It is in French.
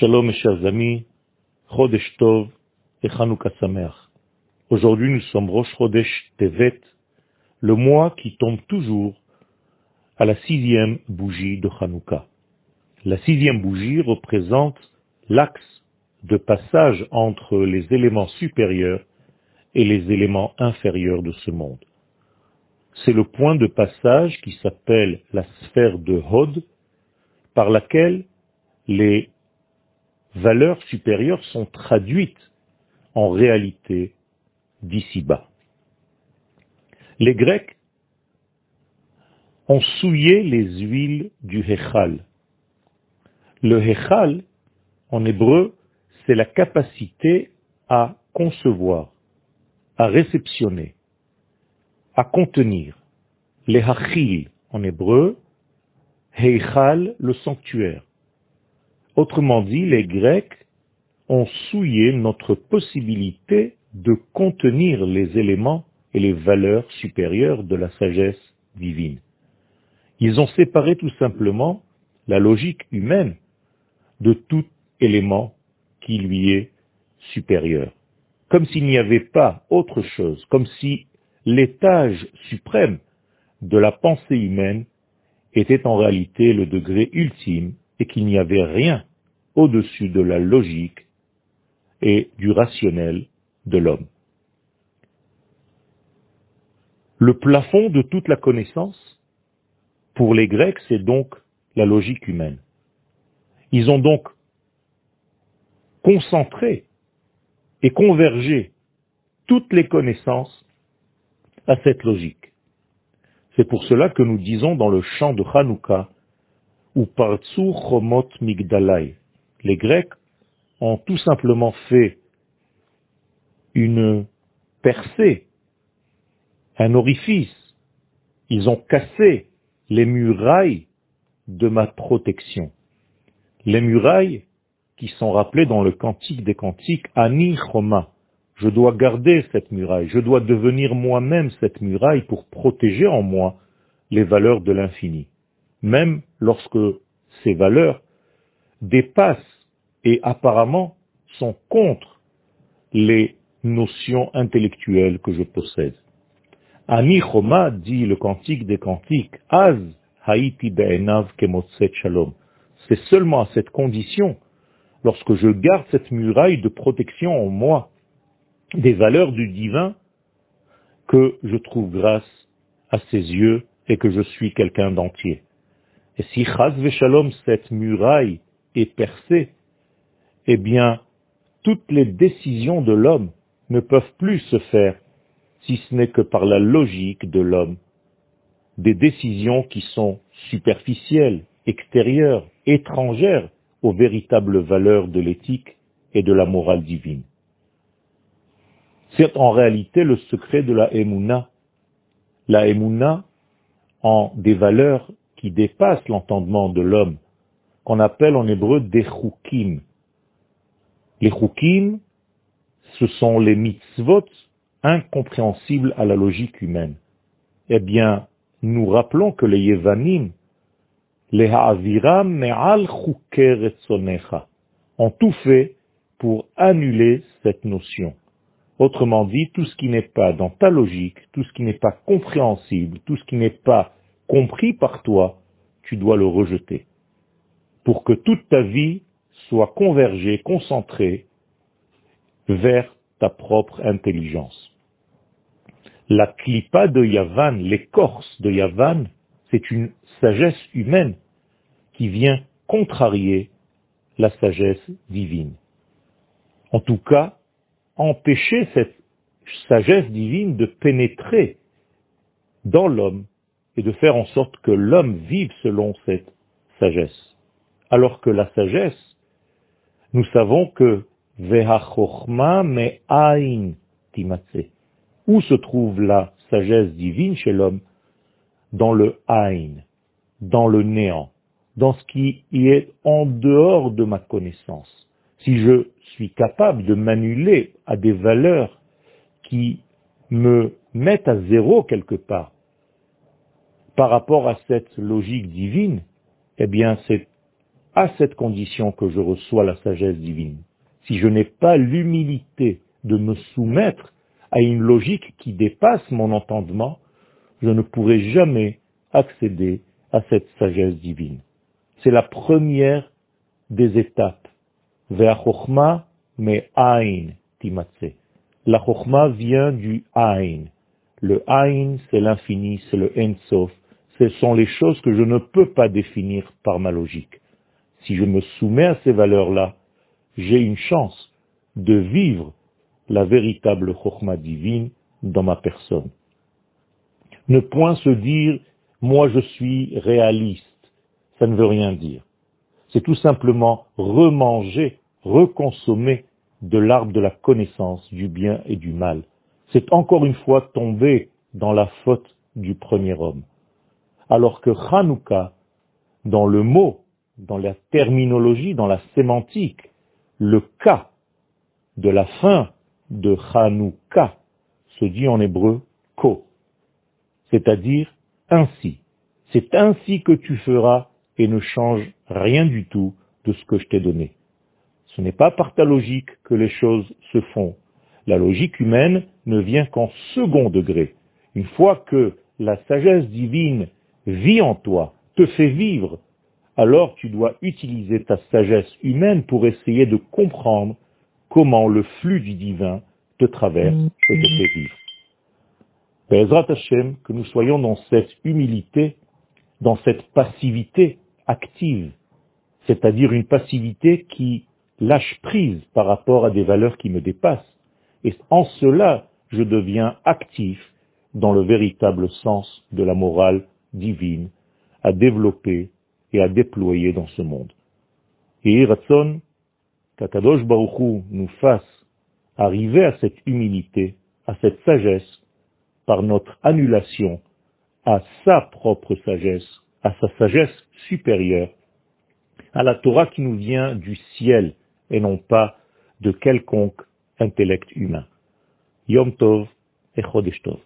Shalom mes chers amis, Chodesh Tov et Chanukah Sameach. Aujourd'hui nous sommes Rosh Chodesh Tevet, le mois qui tombe toujours à la sixième bougie de Chanukah. La sixième bougie représente l'axe de passage entre les éléments supérieurs et les éléments inférieurs de ce monde. C'est le point de passage qui s'appelle la sphère de Hod, par laquelle les valeurs supérieures sont traduites en réalité d'ici-bas. Les Grecs ont souillé les huiles du Hechal. Le Hechal, en hébreu, c'est la capacité à concevoir, à réceptionner, à contenir. Les Hachil, en hébreu, Heichal, le sanctuaire. Autrement dit, les Grecs ont souillé notre possibilité de contenir les éléments et les valeurs supérieures de la sagesse divine. Ils ont séparé tout simplement la logique humaine de tout élément qui lui est supérieur. Comme s'il n'y avait pas autre chose, comme si l'étage suprême de la pensée humaine était en réalité le degré ultime et qu'il n'y avait rien au-dessus de la logique et du rationnel de l'homme. Le plafond de toute la connaissance, pour les Grecs, c'est donc la logique humaine. Ils ont donc concentré et convergé toutes les connaissances à cette logique. C'est pour cela que nous disons dans le chant de Hanouka, ou Partsu Chomot Migdalai. Les Grecs ont tout simplement fait une percée, un orifice. Ils ont cassé les murailles de ma protection. Les murailles qui sont rappelées dans le cantique des cantiques, Ani Choma. Je dois garder cette muraille, je dois devenir moi-même cette muraille pour protéger en moi les valeurs de l'infini même lorsque ces valeurs dépassent et apparemment sont contre les notions intellectuelles que je possède. Ani Choma dit le cantique des cantiques, Az haïti be'enav shalom. C'est seulement à cette condition, lorsque je garde cette muraille de protection en moi, des valeurs du divin, que je trouve grâce à ses yeux et que je suis quelqu'un d'entier. Et si Chaz Shalom, cette muraille est percée, eh bien, toutes les décisions de l'homme ne peuvent plus se faire si ce n'est que par la logique de l'homme. Des décisions qui sont superficielles, extérieures, étrangères aux véritables valeurs de l'éthique et de la morale divine. C'est en réalité le secret de la Emouna. La Emouna, en des valeurs qui dépasse l'entendement de l'homme, qu'on appelle en hébreu des choukim. Les choukim, ce sont les mitzvot incompréhensibles à la logique humaine. Eh bien, nous rappelons que les Yevanim, les Ha'aviram me'al ont tout fait pour annuler cette notion. Autrement dit, tout ce qui n'est pas dans ta logique, tout ce qui n'est pas compréhensible, tout ce qui n'est pas compris par toi, tu dois le rejeter. Pour que toute ta vie soit convergée, concentrée vers ta propre intelligence. La clipa de Yavan, l'écorce de Yavan, c'est une sagesse humaine qui vient contrarier la sagesse divine. En tout cas, empêcher cette sagesse divine de pénétrer dans l'homme et de faire en sorte que l'homme vive selon cette sagesse. Alors que la sagesse, nous savons que me ain Où se trouve la sagesse divine chez l'homme? Dans le ain, dans le néant, dans ce qui est en dehors de ma connaissance. Si je suis capable de m'annuler à des valeurs qui me mettent à zéro quelque part, par rapport à cette logique divine, eh bien c'est à cette condition que je reçois la sagesse divine. Si je n'ai pas l'humilité de me soumettre à une logique qui dépasse mon entendement, je ne pourrai jamais accéder à cette sagesse divine. C'est la première des étapes. La Chochma vient du Ain. Le Ain, c'est l'infini, c'est le Ensof. Ce sont les choses que je ne peux pas définir par ma logique. Si je me soumets à ces valeurs-là, j'ai une chance de vivre la véritable Chokhmah divine dans ma personne. Ne point se dire, moi je suis réaliste. Ça ne veut rien dire. C'est tout simplement remanger, reconsommer de l'arbre de la connaissance du bien et du mal. C'est encore une fois tomber dans la faute du premier homme. Alors que Hanouka, dans le mot, dans la terminologie, dans la sémantique, le cas de la fin de Hanouka se dit en hébreu ko, c'est-à-dire ainsi. C'est ainsi que tu feras et ne change rien du tout de ce que je t'ai donné. Ce n'est pas par ta logique que les choses se font. La logique humaine ne vient qu'en second degré. Une fois que la sagesse divine vit en toi, te fait vivre, alors tu dois utiliser ta sagesse humaine pour essayer de comprendre comment le flux du divin te traverse et te fait vivre. Bezrat Hashem, que nous soyons dans cette humilité, dans cette passivité active, c'est-à-dire une passivité qui lâche prise par rapport à des valeurs qui me dépassent. Et en cela, je deviens actif dans le véritable sens de la morale divine à développer et à déployer dans ce monde. Et Ratson, qu'Akadosh Baruchou nous fasse arriver à cette humilité, à cette sagesse, par notre annulation à sa propre sagesse, à sa sagesse supérieure, à la Torah qui nous vient du ciel et non pas de quelconque intellect humain. Yom Tov et Chodesh Tov.